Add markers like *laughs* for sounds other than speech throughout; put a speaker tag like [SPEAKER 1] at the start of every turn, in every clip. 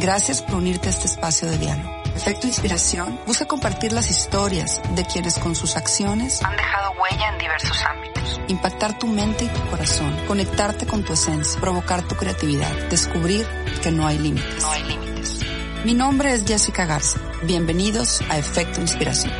[SPEAKER 1] Gracias por unirte a este espacio de diálogo. Efecto Inspiración busca compartir las historias de quienes con sus acciones han dejado huella en diversos ámbitos. Impactar tu mente y tu corazón, conectarte con tu esencia, provocar tu creatividad, descubrir que no hay límites. No hay límites. Mi nombre es Jessica Garza. Bienvenidos a Efecto Inspiración.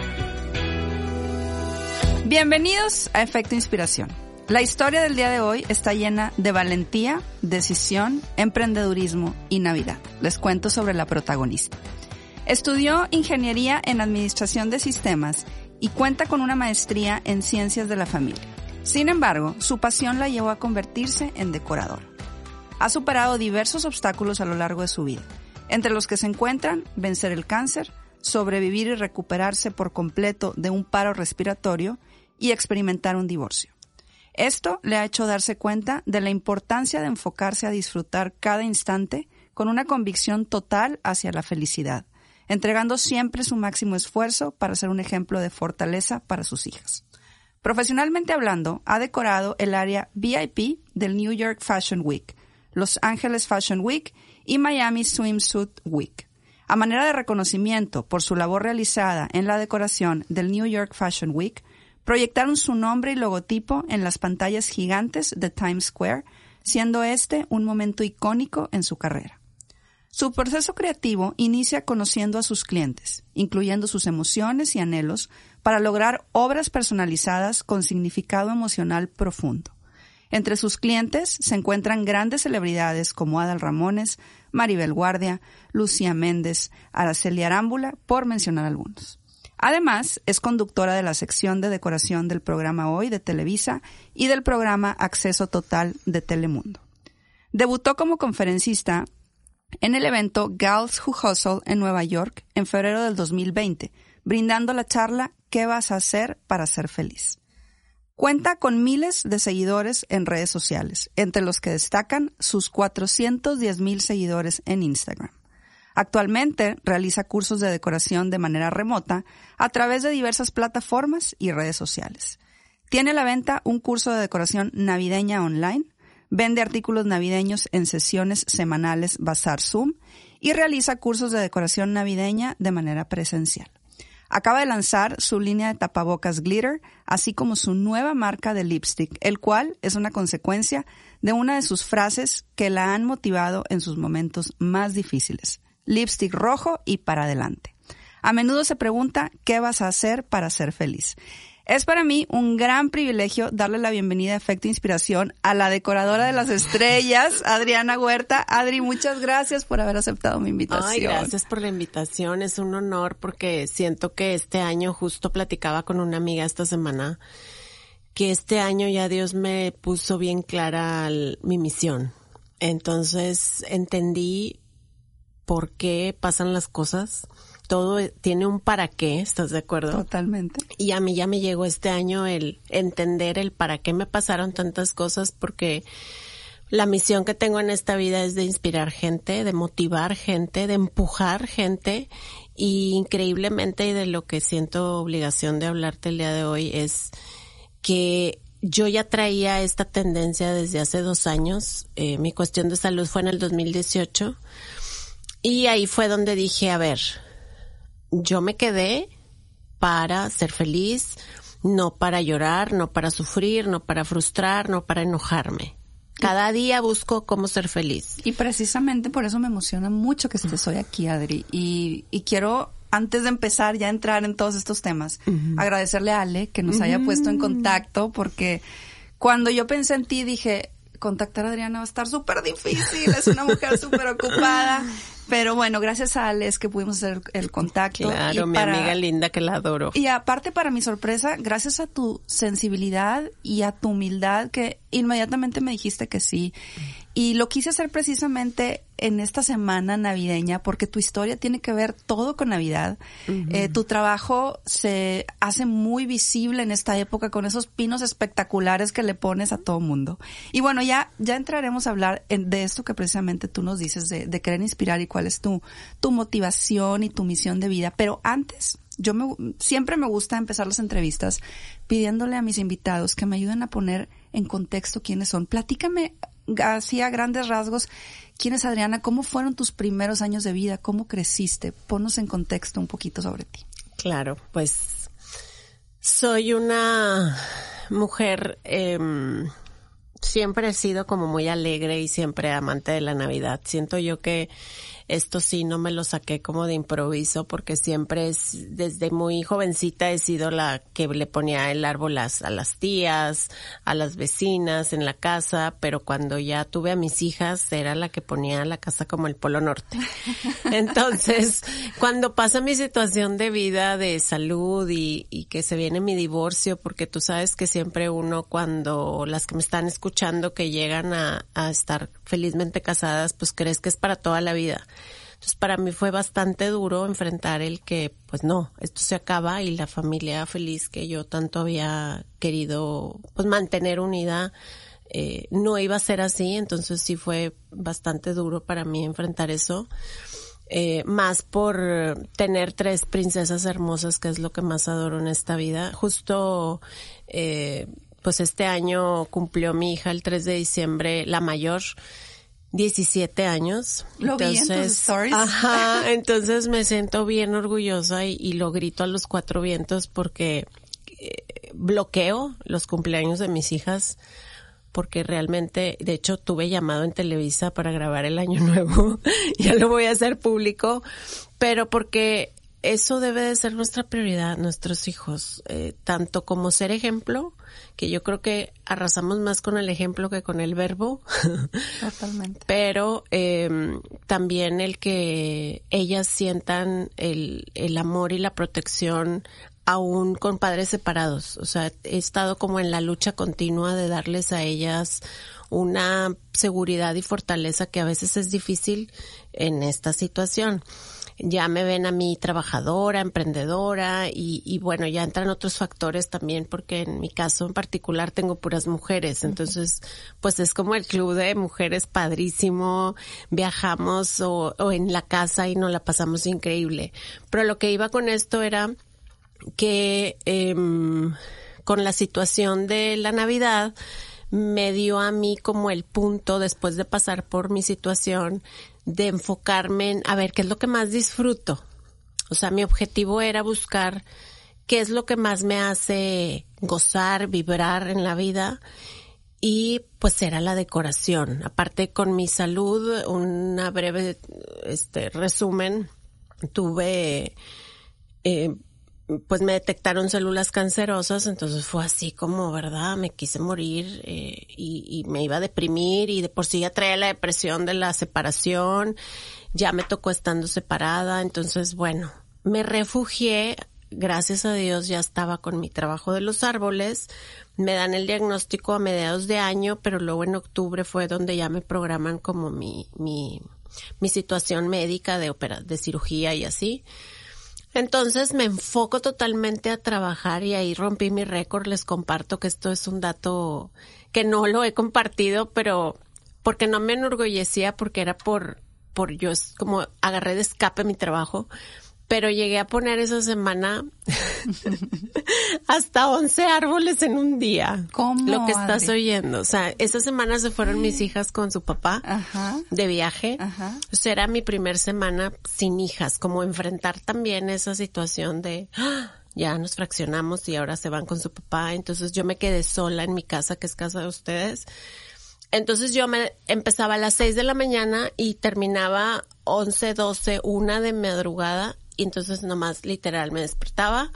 [SPEAKER 2] Bienvenidos a Efecto Inspiración. La historia del día de hoy está llena de valentía, decisión, emprendedurismo y Navidad. Les cuento sobre la protagonista. Estudió ingeniería en administración de sistemas y cuenta con una maestría en ciencias de la familia. Sin embargo, su pasión la llevó a convertirse en decorador. Ha superado diversos obstáculos a lo largo de su vida, entre los que se encuentran vencer el cáncer, sobrevivir y recuperarse por completo de un paro respiratorio y experimentar un divorcio. Esto le ha hecho darse cuenta de la importancia de enfocarse a disfrutar cada instante con una convicción total hacia la felicidad, entregando siempre su máximo esfuerzo para ser un ejemplo de fortaleza para sus hijas. Profesionalmente hablando, ha decorado el área VIP del New York Fashion Week, Los Ángeles Fashion Week y Miami Swimsuit Week. A manera de reconocimiento por su labor realizada en la decoración del New York Fashion Week, proyectaron su nombre y logotipo en las pantallas gigantes de Times Square, siendo este un momento icónico en su carrera. Su proceso creativo inicia conociendo a sus clientes, incluyendo sus emociones y anhelos, para lograr obras personalizadas con significado emocional profundo. Entre sus clientes se encuentran grandes celebridades como Adal Ramones, Maribel Guardia, Lucía Méndez, Araceli Arámbula, por mencionar algunos. Además, es conductora de la sección de decoración del programa Hoy de Televisa y del programa Acceso Total de Telemundo. Debutó como conferencista en el evento Gals Who Hustle en Nueva York en febrero del 2020, brindando la charla ¿Qué vas a hacer para ser feliz? Cuenta con miles de seguidores en redes sociales, entre los que destacan sus 410 mil seguidores en Instagram. Actualmente realiza cursos de decoración de manera remota a través de diversas plataformas y redes sociales. Tiene a la venta un curso de decoración navideña online, vende artículos navideños en sesiones semanales Bazar Zoom y realiza cursos de decoración navideña de manera presencial. Acaba de lanzar su línea de tapabocas Glitter, así como su nueva marca de lipstick, el cual es una consecuencia de una de sus frases que la han motivado en sus momentos más difíciles lipstick rojo y para adelante. A menudo se pregunta qué vas a hacer para ser feliz. Es para mí un gran privilegio darle la bienvenida a Efecto Inspiración a la decoradora de las estrellas, Adriana Huerta. Adri, muchas gracias por haber aceptado mi invitación.
[SPEAKER 3] Ay, gracias por la invitación. Es un honor porque siento que este año justo platicaba con una amiga esta semana que este año ya Dios me puso bien clara mi misión. Entonces entendí por qué pasan las cosas. Todo tiene un para qué, ¿estás de acuerdo?
[SPEAKER 2] Totalmente.
[SPEAKER 3] Y a mí ya me llegó este año el entender el para qué me pasaron tantas cosas porque la misión que tengo en esta vida es de inspirar gente, de motivar gente, de empujar gente y increíblemente y de lo que siento obligación de hablarte el día de hoy es que yo ya traía esta tendencia desde hace dos años. Eh, mi cuestión de salud fue en el 2018 y ahí fue donde dije, a ver, yo me quedé para ser feliz, no para llorar, no para sufrir, no para frustrar, no para enojarme. Cada día busco cómo ser feliz.
[SPEAKER 2] Y precisamente por eso me emociona mucho que estés hoy aquí, Adri. Y, y quiero, antes de empezar ya a entrar en todos estos temas, agradecerle a Ale que nos haya puesto en contacto, porque cuando yo pensé en ti dije, contactar a Adriana va a estar súper difícil, es una mujer súper ocupada. Pero bueno, gracias a Alex que pudimos hacer el contacto.
[SPEAKER 3] Claro, mi amiga linda que la adoro.
[SPEAKER 2] Y aparte, para mi sorpresa, gracias a tu sensibilidad y a tu humildad, que inmediatamente me dijiste que sí. Y lo quise hacer precisamente en esta semana navideña porque tu historia tiene que ver todo con Navidad. Eh, tu trabajo se hace muy visible en esta época con esos pinos espectaculares que le pones a todo mundo. Y bueno, ya, ya entraremos a hablar de esto que precisamente tú nos dices de, de querer inspirar y cuál es tu, tu motivación y tu misión de vida. Pero antes, yo me, siempre me gusta empezar las entrevistas pidiéndole a mis invitados que me ayuden a poner en contexto quiénes son. Platícame así a grandes rasgos quién es Adriana, cómo fueron tus primeros años de vida, cómo creciste. Ponnos en contexto un poquito sobre ti.
[SPEAKER 3] Claro, pues soy una mujer, eh, siempre he sido como muy alegre y siempre amante de la Navidad. Siento yo que esto sí no me lo saqué como de improviso porque siempre es, desde muy jovencita he sido la que le ponía el árbol a, a las tías, a las vecinas en la casa, pero cuando ya tuve a mis hijas era la que ponía la casa como el Polo Norte. *laughs* Entonces, cuando pasa mi situación de vida, de salud y, y que se viene mi divorcio, porque tú sabes que siempre uno cuando las que me están escuchando que llegan a, a estar felizmente casadas, pues crees que es para toda la vida. Entonces para mí fue bastante duro enfrentar el que, pues no, esto se acaba y la familia feliz que yo tanto había querido, pues mantener unida, eh, no iba a ser así. Entonces sí fue bastante duro para mí enfrentar eso. Eh, más por tener tres princesas hermosas, que es lo que más adoro en esta vida. Justo, eh, pues este año cumplió mi hija el 3 de diciembre, la mayor, 17 años.
[SPEAKER 2] Lo entonces, vi en tus stories.
[SPEAKER 3] Ajá, *laughs* entonces me siento bien orgullosa y, y, lo grito a los cuatro vientos porque eh, bloqueo los cumpleaños de mis hijas porque realmente, de hecho, tuve llamado en Televisa para grabar el año *laughs* nuevo, ya lo voy a hacer público, pero porque eso debe de ser nuestra prioridad, nuestros hijos, eh, tanto como ser ejemplo, que yo creo que arrasamos más con el ejemplo que con el verbo. *laughs*
[SPEAKER 2] Totalmente.
[SPEAKER 3] Pero eh, también el que ellas sientan el, el amor y la protección aún con padres separados. O sea, he estado como en la lucha continua de darles a ellas una seguridad y fortaleza que a veces es difícil en esta situación ya me ven a mí trabajadora, emprendedora y, y, bueno, ya entran otros factores también porque en mi caso en particular tengo puras mujeres, entonces pues es como el club de mujeres padrísimo, viajamos o, o en la casa y nos la pasamos increíble. Pero lo que iba con esto era que eh, con la situación de la Navidad, me dio a mí como el punto después de pasar por mi situación de enfocarme en a ver qué es lo que más disfruto. O sea, mi objetivo era buscar qué es lo que más me hace gozar, vibrar en la vida y pues era la decoración. Aparte con mi salud, una breve este resumen, tuve eh, pues me detectaron células cancerosas, entonces fue así como, ¿verdad? Me quise morir eh, y, y, me iba a deprimir y de por sí ya traía la depresión de la separación, ya me tocó estando separada, entonces bueno, me refugié, gracias a Dios ya estaba con mi trabajo de los árboles, me dan el diagnóstico a mediados de año, pero luego en octubre fue donde ya me programan como mi, mi, mi situación médica de opera, de cirugía y así. Entonces me enfoco totalmente a trabajar y ahí rompí mi récord. Les comparto que esto es un dato que no lo he compartido, pero porque no me enorgullecía, porque era por, por yo es como agarré de escape mi trabajo, pero llegué a poner esa semana *laughs* hasta 11 árboles en un día.
[SPEAKER 2] ¿Cómo?
[SPEAKER 3] Lo que estás Adri? oyendo. O sea, esa semana se fueron mis hijas con su papá
[SPEAKER 2] Ajá.
[SPEAKER 3] de viaje.
[SPEAKER 2] Ajá.
[SPEAKER 3] O sea, era mi primer semana sin hijas, como enfrentar también esa situación de ¡ah! ya nos fraccionamos y ahora se van con su papá. Entonces yo me quedé sola en mi casa, que es casa de ustedes. Entonces yo me empezaba a las 6 de la mañana y terminaba 11, 12, una de madrugada y entonces nomás literal me despertaba,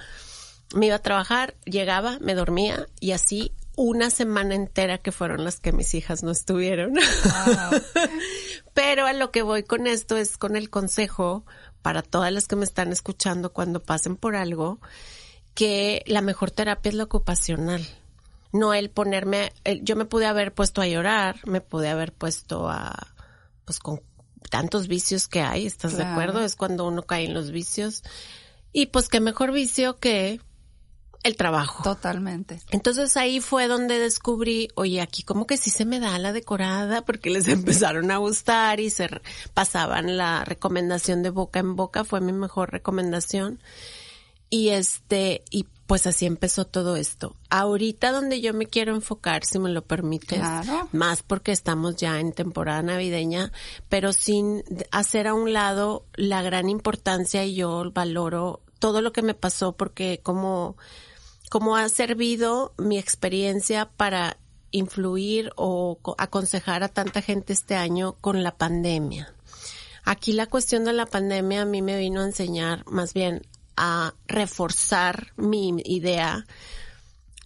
[SPEAKER 3] me iba a trabajar, llegaba, me dormía y así una semana entera que fueron las que mis hijas no estuvieron. Wow. *laughs* Pero a lo que voy con esto es con el consejo para todas las que me están escuchando cuando pasen por algo, que la mejor terapia es la ocupacional. no el ponerme, yo me pude haber puesto a llorar, me pude haber puesto a, pues con tantos vicios que hay, ¿estás de acuerdo? Es cuando uno cae en los vicios. Y pues qué mejor vicio que el trabajo.
[SPEAKER 2] Totalmente.
[SPEAKER 3] Entonces ahí fue donde descubrí, oye, aquí como que sí se me da la decorada porque les *laughs* empezaron a gustar y se pasaban la recomendación de boca en boca, fue mi mejor recomendación. Y este, y pues así empezó todo esto. Ahorita donde yo me quiero enfocar, si me lo permites, más porque estamos ya en temporada navideña, pero sin hacer a un lado la gran importancia y yo valoro todo lo que me pasó porque como, como ha servido mi experiencia para influir o aconsejar a tanta gente este año con la pandemia. Aquí la cuestión de la pandemia a mí me vino a enseñar más bien a reforzar mi idea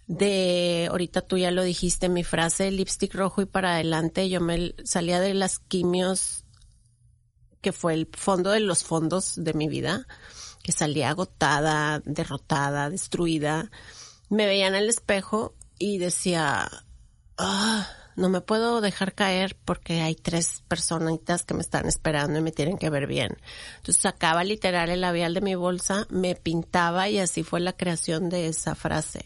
[SPEAKER 3] de, ahorita tú ya lo dijiste, mi frase, lipstick rojo y para adelante, yo me salía de las quimios, que fue el fondo de los fondos de mi vida, que salía agotada, derrotada, destruida. Me veía en el espejo y decía, ah, no me puedo dejar caer porque hay tres personitas que me están esperando y me tienen que ver bien. Entonces sacaba literal el labial de mi bolsa, me pintaba y así fue la creación de esa frase.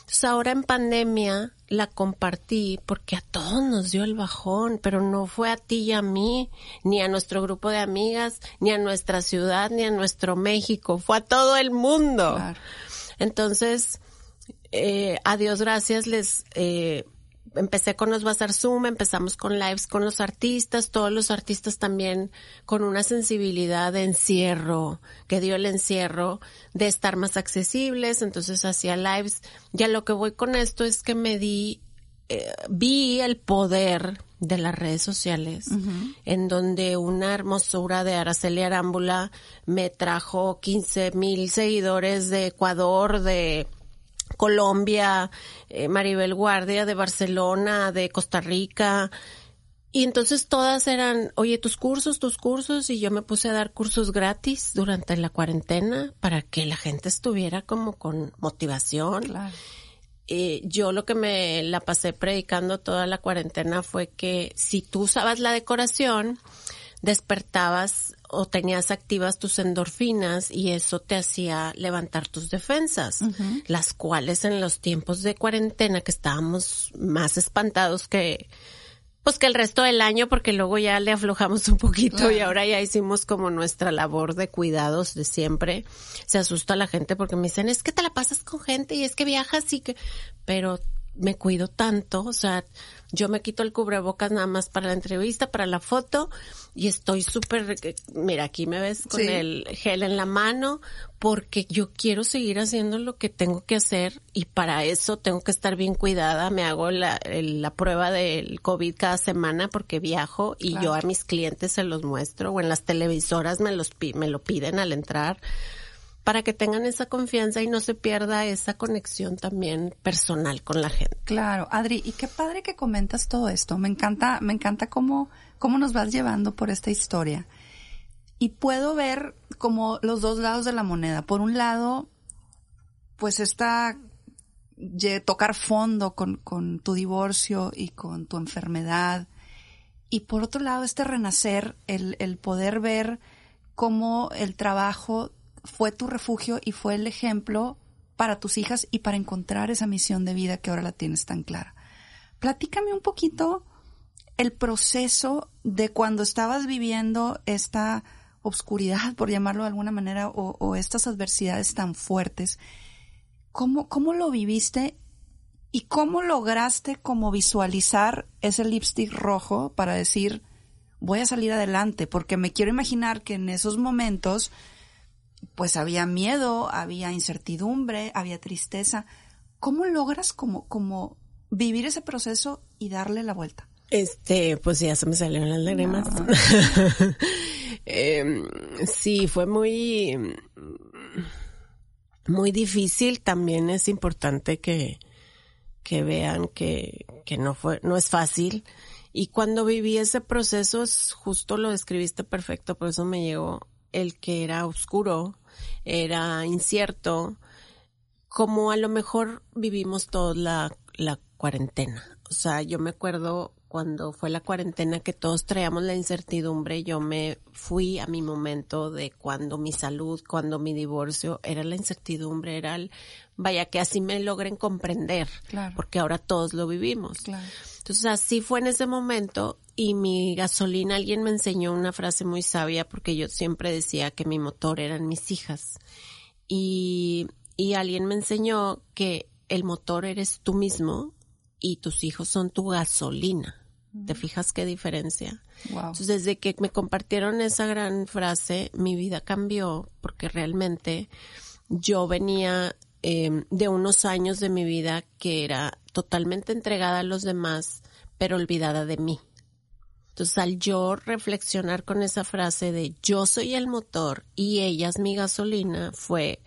[SPEAKER 3] Entonces ahora en pandemia la compartí porque a todos nos dio el bajón, pero no fue a ti y a mí, ni a nuestro grupo de amigas, ni a nuestra ciudad, ni a nuestro México, fue a todo el mundo. Entonces, eh, a Dios gracias les eh, empecé con los Bazar Zoom, empezamos con lives con los artistas, todos los artistas también con una sensibilidad de encierro, que dio el encierro de estar más accesibles, entonces hacía lives. Ya lo que voy con esto es que me di, eh, vi el poder de las redes sociales, en donde una hermosura de Araceli Arámbula me trajo 15 mil seguidores de Ecuador, de Colombia, eh, Maribel Guardia de Barcelona, de Costa Rica. Y entonces todas eran, oye, tus cursos, tus cursos, y yo me puse a dar cursos gratis durante la cuarentena para que la gente estuviera como con motivación. Claro. Eh, yo lo que me la pasé predicando toda la cuarentena fue que si tú usabas la decoración, despertabas o tenías activas tus endorfinas y eso te hacía levantar tus defensas, las cuales en los tiempos de cuarentena que estábamos más espantados que pues que el resto del año porque luego ya le aflojamos un poquito y ahora ya hicimos como nuestra labor de cuidados de siempre. Se asusta la gente porque me dicen, "Es que te la pasas con gente y es que viajas y que pero me cuido tanto, o sea, yo me quito el cubrebocas nada más para la entrevista, para la foto y estoy súper, mira, aquí me ves con el gel en la mano porque yo quiero seguir haciendo lo que tengo que hacer y para eso tengo que estar bien cuidada. Me hago la, la prueba del COVID cada semana porque viajo y yo a mis clientes se los muestro o en las televisoras me, los, me lo piden al entrar para que tengan esa confianza y no se pierda esa conexión también personal con la gente.
[SPEAKER 2] Claro, Adri, y qué padre que comentas todo esto. Me encanta, me encanta cómo, cómo nos vas llevando por esta historia. Y puedo ver como los dos lados de la moneda. Por un lado, pues esta tocar fondo con, con tu divorcio y con tu enfermedad. Y por otro lado, este renacer, el, el poder ver cómo el trabajo fue tu refugio y fue el ejemplo para tus hijas y para encontrar esa misión de vida que ahora la tienes tan clara. Platícame un poquito el proceso de cuando estabas viviendo esta obscuridad, por llamarlo de alguna manera, o, estas adversidades tan fuertes. ¿Cómo, ¿Cómo lo viviste y cómo lograste como visualizar ese lipstick rojo para decir, voy a salir adelante? Porque me quiero imaginar que en esos momentos pues había miedo, había incertidumbre, había tristeza. ¿Cómo logras como, como vivir ese proceso y darle la vuelta?
[SPEAKER 3] Este, pues ya se me salieron las lágrimas. *laughs* Em, sí, fue muy, muy difícil. También es importante que, que vean que, que no fue, no es fácil. Y cuando viví ese proceso, justo lo describiste perfecto, por eso me llegó el que era oscuro, era incierto, como a lo mejor vivimos toda la, la cuarentena. O sea, yo me acuerdo cuando fue la cuarentena que todos traíamos la incertidumbre, yo me fui a mi momento de cuando mi salud, cuando mi divorcio, era la incertidumbre, era el, vaya que así me logren comprender, porque ahora todos lo vivimos. Entonces así fue en ese momento y mi gasolina, alguien me enseñó una frase muy sabia porque yo siempre decía que mi motor eran mis hijas y, y alguien me enseñó que el motor eres tú mismo y tus hijos son tu gasolina. ¿Te fijas qué diferencia? Entonces, desde que me compartieron esa gran frase, mi vida cambió porque realmente yo venía em, de unos años de mi vida que era totalmente entregada a los demás, pero olvidada de mí. Entonces, al yo reflexionar con esa frase de yo soy el motor y ella es mi gasolina, fue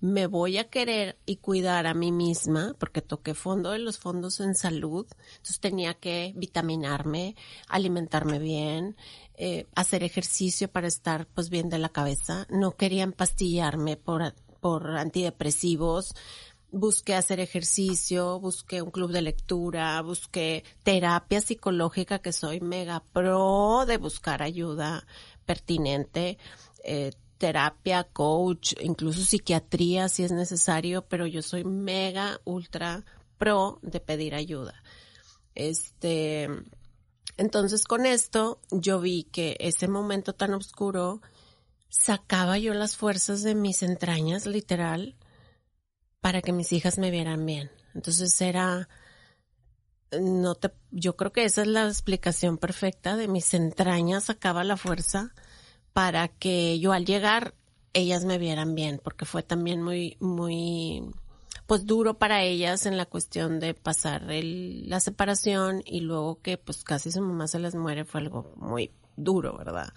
[SPEAKER 3] me voy a querer y cuidar a mí misma, porque toqué fondo de los fondos en salud, entonces tenía que vitaminarme, alimentarme bien, eh, hacer ejercicio para estar pues bien de la cabeza, no quería empastillarme por, por antidepresivos, busqué hacer ejercicio, busqué un club de lectura, busqué terapia psicológica, que soy mega pro de buscar ayuda pertinente, eh, terapia, coach, incluso psiquiatría si es necesario, pero yo soy mega, ultra pro de pedir ayuda. Este, entonces con esto yo vi que ese momento tan oscuro sacaba yo las fuerzas de mis entrañas, literal, para que mis hijas me vieran bien. Entonces era, no te, yo creo que esa es la explicación perfecta de mis entrañas sacaba la fuerza para que yo al llegar ellas me vieran bien, porque fue también muy, muy, pues duro para ellas en la cuestión de pasar el, la separación y luego que pues casi su mamá se les muere fue algo muy duro, ¿verdad?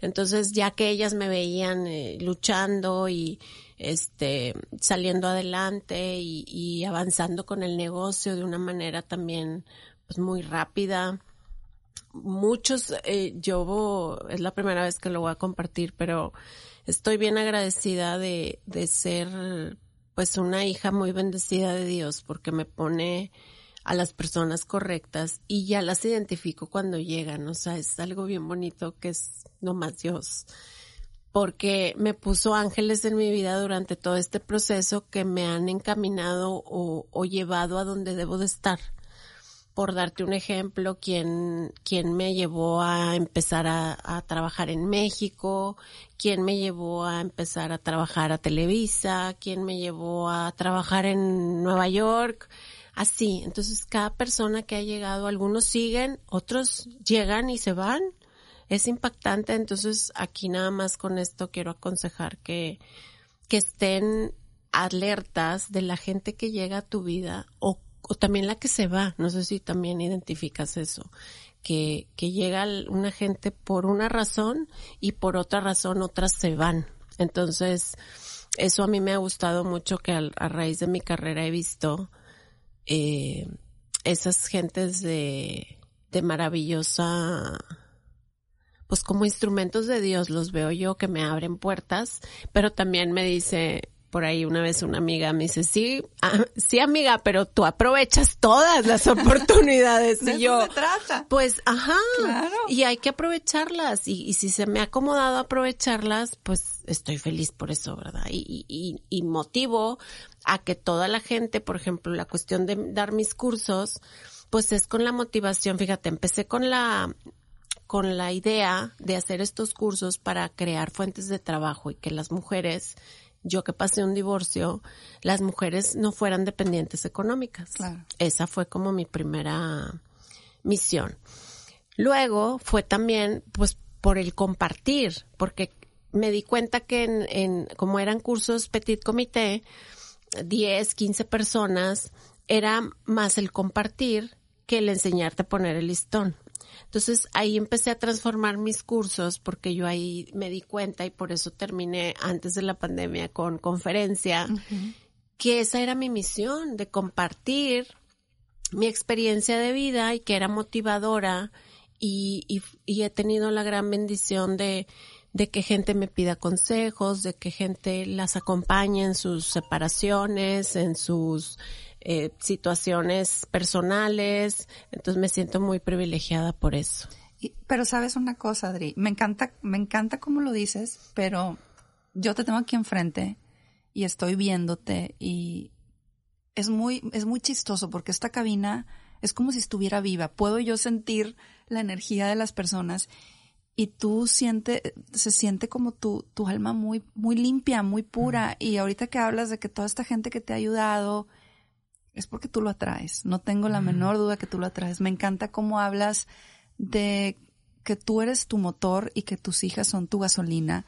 [SPEAKER 3] Entonces ya que ellas me veían eh, luchando y este saliendo adelante y, y avanzando con el negocio de una manera también pues muy rápida, muchos, eh, yo es la primera vez que lo voy a compartir, pero estoy bien agradecida de, de ser pues una hija muy bendecida de Dios porque me pone a las personas correctas y ya las identifico cuando llegan, o sea, es algo bien bonito que es nomás Dios. Porque me puso ángeles en mi vida durante todo este proceso que me han encaminado o, o llevado a donde debo de estar por darte un ejemplo, quien, quien me llevó a empezar a, trabajar en México, quien me llevó a empezar a trabajar a Televisa, quien me llevó a trabajar en Nueva York, así. Entonces, cada persona que ha llegado, algunos siguen, otros llegan y se van. Es impactante. Entonces, aquí nada más con esto quiero aconsejar que, que estén alertas de la gente que llega a tu vida o o también la que se va, no sé si también identificas eso, que, que llega una gente por una razón y por otra razón otras se van. Entonces, eso a mí me ha gustado mucho que a, raíz de mi carrera he visto eh, esas gentes de, de maravillosa pues como instrumentos de Dios los veo yo que me abren puertas, pero también me dice, por ahí una vez una amiga me dice, sí, ah, sí amiga, pero tú aprovechas todas las *laughs* oportunidades. y yo, pues, ajá, y hay que aprovecharlas. Y, y, si se me ha acomodado aprovecharlas, pues estoy feliz por eso, ¿verdad? Y, y, y motivo a que toda la gente, por ejemplo, la cuestión de dar mis cursos, pues es con la motivación. Fíjate, empecé con la con la idea de hacer estos cursos para crear fuentes de trabajo y que las mujeres yo que pasé un divorcio, las mujeres no fueran dependientes económicas. Esa fue como mi primera misión. Luego fue también, pues, por el compartir, porque me di cuenta que en, en como eran cursos petit comité, 10, 15 personas, era más el compartir que el enseñarte a poner el listón. Entonces ahí empecé a transformar mis cursos porque yo ahí me di cuenta y por eso terminé antes de la pandemia con conferencia, que esa era mi misión, de compartir mi experiencia de vida y que era motivadora y, y, y he tenido la gran bendición de, de que gente me pida consejos, de que gente las acompañe en sus separaciones, en sus eh, situaciones personales, entonces me siento muy privilegiada por eso.
[SPEAKER 2] pero sabes una cosa, Adri, me encanta, me encanta cómo lo dices, pero yo te tengo aquí enfrente y estoy viéndote y es muy, es muy chistoso porque esta cabina es como si estuviera viva. Puedo yo sentir la energía de las personas y tú siente, se siente como tu, tu alma muy, muy limpia, muy pura. Y ahorita que hablas de que toda esta gente que te ha ayudado, es porque tú lo atraes. No tengo la menor duda que tú lo atraes. Me encanta cómo hablas de que tú eres tu motor y que tus hijas son tu gasolina.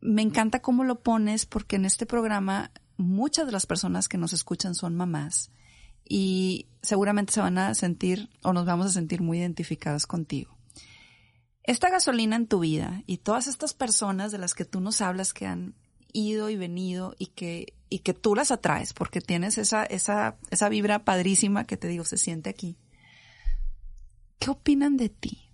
[SPEAKER 2] Me encanta cómo lo pones porque en este programa muchas de las personas que nos escuchan son mamás y seguramente se van a sentir o nos vamos a sentir muy identificadas contigo. Esta gasolina en tu vida y todas estas personas de las que tú nos hablas que han ido y venido y que, y que tú las atraes porque tienes esa, esa, esa vibra padrísima que te digo, se siente aquí. ¿Qué opinan de ti?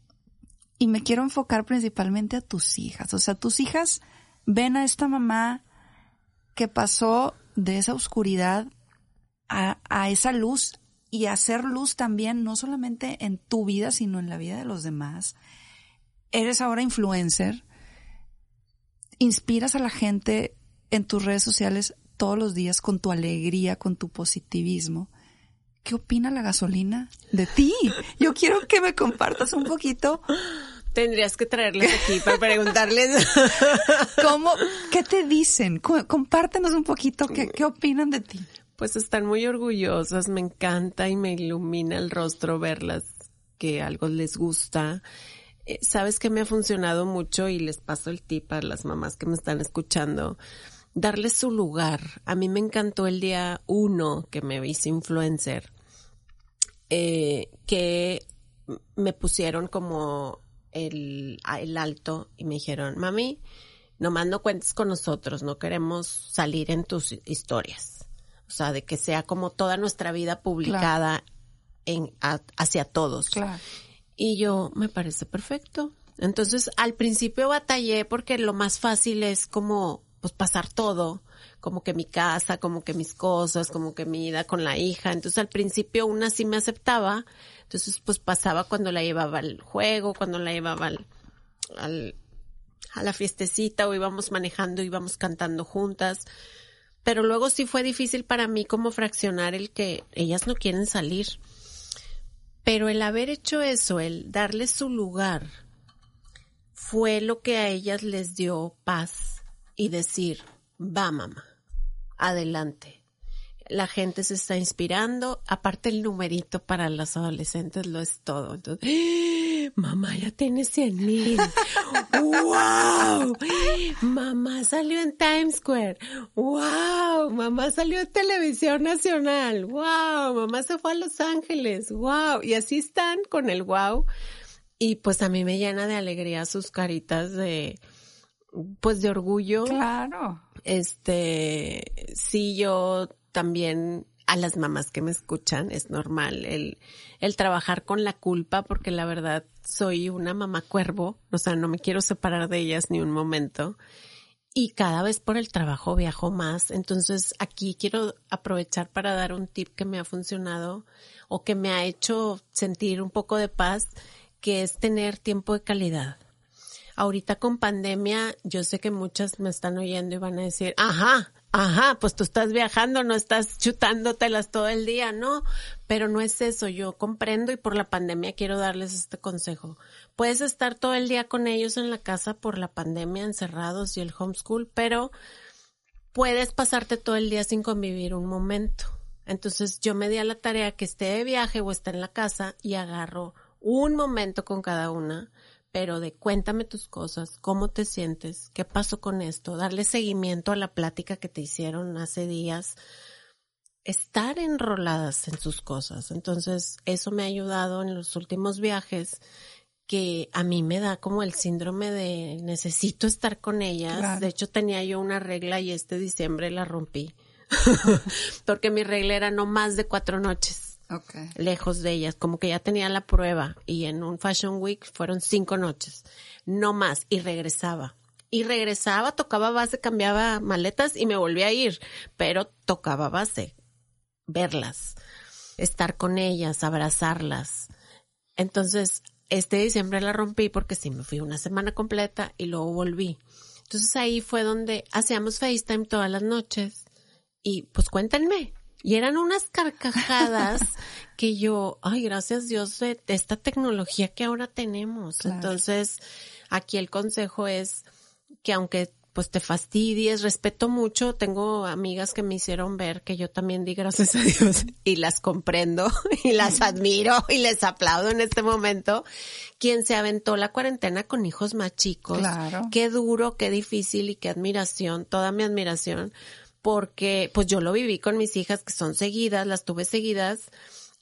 [SPEAKER 2] Y me quiero enfocar principalmente a tus hijas. O sea, tus hijas ven a esta mamá que pasó de esa oscuridad a, a esa luz y hacer luz también, no solamente en tu vida, sino en la vida de los demás eres ahora influencer, inspiras a la gente en tus redes sociales todos los días con tu alegría, con tu positivismo. ¿Qué opina la gasolina de ti? Yo quiero que me compartas un poquito.
[SPEAKER 3] Tendrías que traerles aquí para preguntarles. *laughs*
[SPEAKER 2] ¿Cómo? ¿Qué te dicen? Compártenos un poquito. ¿Qué, qué opinan de ti?
[SPEAKER 3] Pues están muy orgullosas. Me encanta y me ilumina el rostro verlas que algo les gusta eh, sabes que me ha funcionado mucho y les paso el tip a las mamás que me están escuchando, darles su lugar. A mí me encantó el día uno que me hice influencer, eh, que me pusieron como el, el alto y me dijeron, mami, nomás no cuentes con nosotros, no queremos salir en tus historias. O sea, de que sea como toda nuestra vida publicada en, hacia todos. Claro. Y yo, me parece perfecto. Entonces, al principio batallé porque lo más fácil es como, pues pasar todo, como que mi casa, como que mis cosas, como que mi vida con la hija. Entonces, al principio una sí me aceptaba. Entonces, pues pasaba cuando la llevaba al juego, cuando la llevaba al, al a la fiestecita o íbamos manejando, íbamos cantando juntas. Pero luego sí fue difícil para mí como fraccionar el que ellas no quieren salir. Pero el haber hecho eso, el darles su lugar, fue lo que a ellas les dio paz y decir, va mamá, adelante. La gente se está inspirando, aparte el numerito para los adolescentes lo es todo. Entonces, mamá ya tiene 100 mil. *laughs* ¡Wow! Mamá salió en Times Square. ¡Wow! Mamá salió en Televisión Nacional. ¡Wow! Mamá se fue a Los Ángeles. ¡Wow! Y así están con el wow. Y pues a mí me llena de alegría sus caritas de, pues de orgullo.
[SPEAKER 2] Claro.
[SPEAKER 3] Este, sí, yo también a las mamás que me escuchan es normal el, el trabajar con la culpa porque la verdad soy una mamá cuervo, o sea, no me quiero separar de ellas ni un momento. Y cada vez por el trabajo viajo más. Entonces aquí quiero aprovechar para dar un tip que me ha funcionado o que me ha hecho sentir un poco de paz, que es tener tiempo de calidad. Ahorita con pandemia, yo sé que muchas me están oyendo y van a decir, ajá, Ajá, pues tú estás viajando, no estás chutándotelas todo el día, ¿no? Pero no es eso, yo comprendo y por la pandemia quiero darles este consejo. Puedes estar todo el día con ellos en la casa por la pandemia, encerrados y el homeschool, pero puedes pasarte todo el día sin convivir un momento. Entonces yo me di a la tarea que esté de viaje o esté en la casa y agarro un momento con cada una pero de cuéntame tus cosas, cómo te sientes, qué pasó con esto, darle seguimiento a la plática que te hicieron hace días, estar enroladas en sus cosas. Entonces, eso me ha ayudado en los últimos viajes que a mí me da como el síndrome de necesito estar con ellas. De hecho, tenía yo una regla y este diciembre la rompí. *laughs* *laughs* Porque mi regla era no más de cuatro noches lejos de ellas, como que ya tenía la prueba y en un Fashion Week fueron cinco noches, no más, y regresaba. Y regresaba, tocaba base, cambiaba maletas y me volvía a ir, pero tocaba base. verlas, estar con ellas, abrazarlas. Entonces, este diciembre la rompí porque sí me fui una semana completa y luego volví. Entonces ahí fue donde hacíamos FaceTime todas las noches y pues cuéntenme. Y eran unas carcajadas *laughs* que yo, ay, gracias Dios de, esta tecnología que ahora tenemos. Entonces, aquí el consejo es que aunque pues te fastidies, respeto mucho, tengo amigas que me hicieron ver que yo también di gracias a Dios *laughs* y las comprendo *laughs* y las admiro y les aplaudo en este momento, quien se aventó la cuarentena con hijos más chicos.
[SPEAKER 2] Claro.
[SPEAKER 3] Qué duro, qué difícil y qué admiración, toda mi admiración, porque pues yo lo viví con mis hijas que son seguidas, las tuve seguidas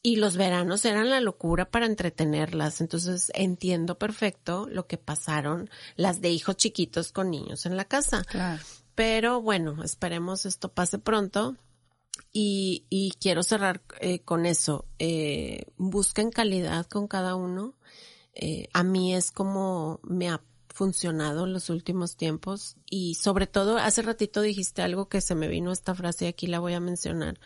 [SPEAKER 3] y los veranos eran la locura para entretenerlas. Entonces entiendo perfecto lo que pasaron las de hijos chiquitos con niños en la casa.
[SPEAKER 2] Claro.
[SPEAKER 3] Pero bueno, esperemos esto pase pronto. Y, y quiero cerrar eh, con eso. Eh, busquen calidad con cada uno. Eh, a mí es como me ha funcionado en los últimos tiempos y sobre todo hace ratito dijiste algo que se me vino esta frase y aquí la voy a mencionar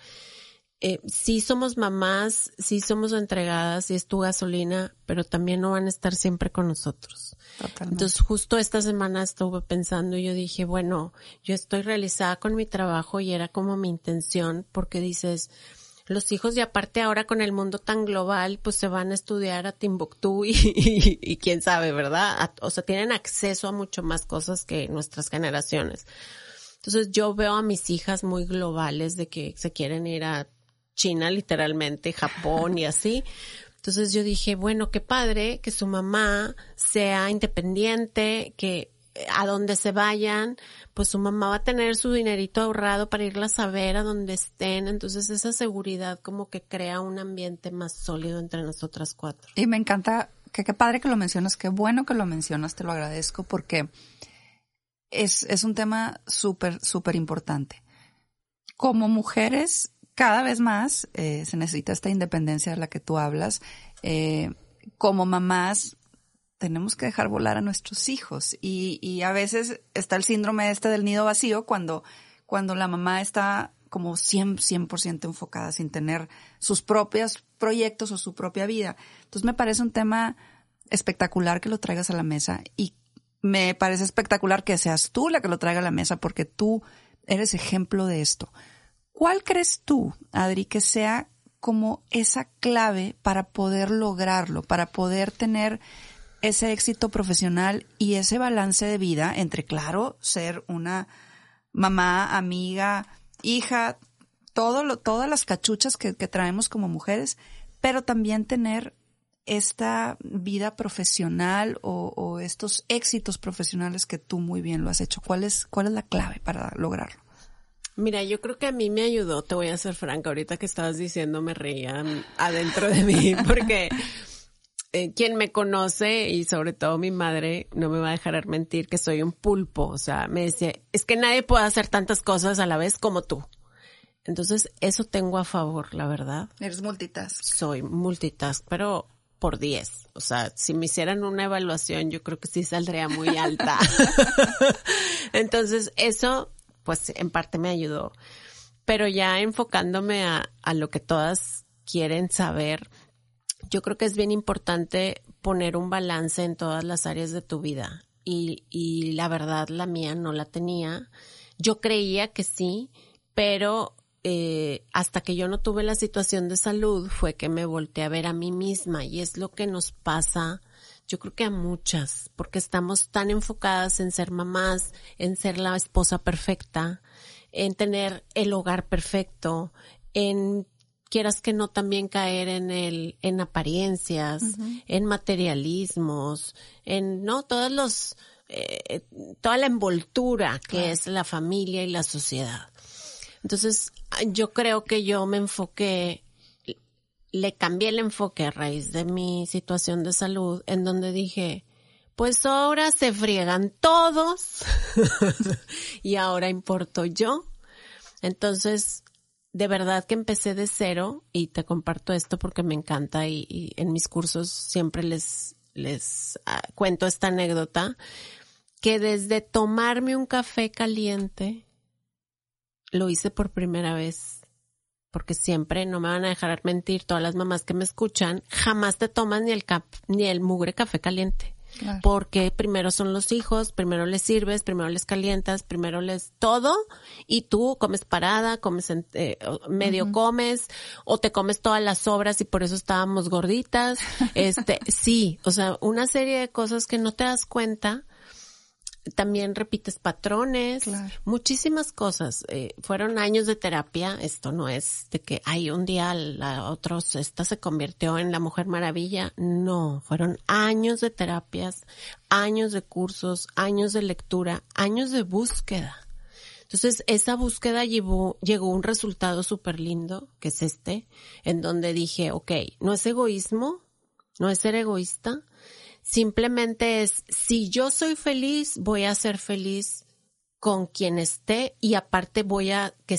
[SPEAKER 3] eh, sí somos mamás, sí somos entregadas, sí es tu gasolina, pero también no van a estar siempre con nosotros. Entonces, justo esta semana estuve pensando y yo dije, bueno, yo estoy realizada con mi trabajo y era como mi intención, porque dices, los hijos y aparte ahora con el mundo tan global, pues se van a estudiar a Timbuktu y, y quién sabe, ¿verdad? o sea, tienen acceso a mucho más cosas que nuestras generaciones. Entonces yo veo a mis hijas muy globales de que se quieren ir a China literalmente, Japón y así. Entonces yo dije, bueno, qué padre que su mamá sea independiente, que a donde se vayan, pues su mamá va a tener su dinerito ahorrado para irlas a ver a donde estén. Entonces esa seguridad como que crea un ambiente más sólido entre nosotras cuatro.
[SPEAKER 2] Y me encanta, que qué padre que lo mencionas, qué bueno que lo mencionas, te lo agradezco porque es, es un tema súper, súper importante. Como mujeres cada vez más eh, se necesita esta independencia de la que tú hablas. Eh, como mamás tenemos que dejar volar a nuestros hijos y, a veces está el síndrome este del nido vacío cuando, cuando la mamá está como 100%, 100 enfocada sin tener sus propios proyectos o su propia vida. Entonces me parece un tema espectacular que lo traigas a la mesa y me parece espectacular que seas tú la que lo traiga a la mesa porque tú eres ejemplo de esto. ¿Cuál crees tú, Adri, que sea como esa clave para poder lograrlo, para poder tener ese éxito profesional y ese balance de vida entre, claro, ser una mamá, amiga, hija, todo lo, todas las cachuchas que, traemos como mujeres, pero también tener esta vida profesional o, o, estos éxitos profesionales que tú muy bien lo has hecho. ¿Cuál es, cuál es la clave para lograrlo?
[SPEAKER 3] Mira, yo creo que a mí me ayudó, te voy a ser franca, ahorita que estabas diciendo me reía adentro de mí, *laughs* porque eh, quien me conoce y sobre todo mi madre no me va a dejar mentir que soy un pulpo, o sea, me decía, es que nadie puede hacer tantas cosas a la vez como tú. Entonces, eso tengo a favor, la verdad.
[SPEAKER 2] Eres multitask.
[SPEAKER 3] Soy multitask, pero por 10. O sea, si me hicieran una evaluación, yo creo que sí saldría muy *laughs* alta. *laughs* Entonces, eso pues en parte me ayudó. Pero ya enfocándome a, a lo que todas quieren saber, yo creo que es bien importante poner un balance en todas las áreas de tu vida. Y, y la verdad, la mía no la tenía. Yo creía que sí, pero eh, hasta que yo no tuve la situación de salud fue que me volteé a ver a mí misma y es lo que nos pasa yo creo que a muchas, porque estamos tan enfocadas en ser mamás, en ser la esposa perfecta, en tener el hogar perfecto, en quieras que no también caer en el, en apariencias, en materialismos, en, no, todos los, eh, toda la envoltura que es la familia y la sociedad. Entonces, yo creo que yo me enfoqué le cambié el enfoque a raíz de mi situación de salud, en donde dije, pues ahora se friegan todos *laughs* y ahora importo yo. Entonces, de verdad que empecé de cero y te comparto esto porque me encanta y, en mis cursos siempre les, les ah, cuento esta anécdota, que desde tomarme un café caliente, lo hice por primera vez porque siempre no me van a dejar mentir todas las mamás que me escuchan, jamás te toman ni el cap, ni el mugre café caliente. Porque primero son los hijos, primero les sirves, primero les calientas, primero les todo y tú comes parada, comes eh, medio comes o te comes todas las sobras y por eso estábamos gorditas. *laughs* Este, sí, o sea, una serie de cosas que no te das cuenta también repites patrones, muchísimas cosas. Eh, fueron años de terapia. Esto no es de que hay un día la otros esta se convirtió en la Mujer Maravilla. No, fueron años de terapias, años de cursos, años de lectura, años de búsqueda. Entonces, esa búsqueda llevó, llegó un resultado súper lindo, que es este, en donde dije, ok, no es egoísmo, no es ser egoísta, Simplemente es, si yo soy feliz, voy a ser feliz con quien esté y aparte voy a que,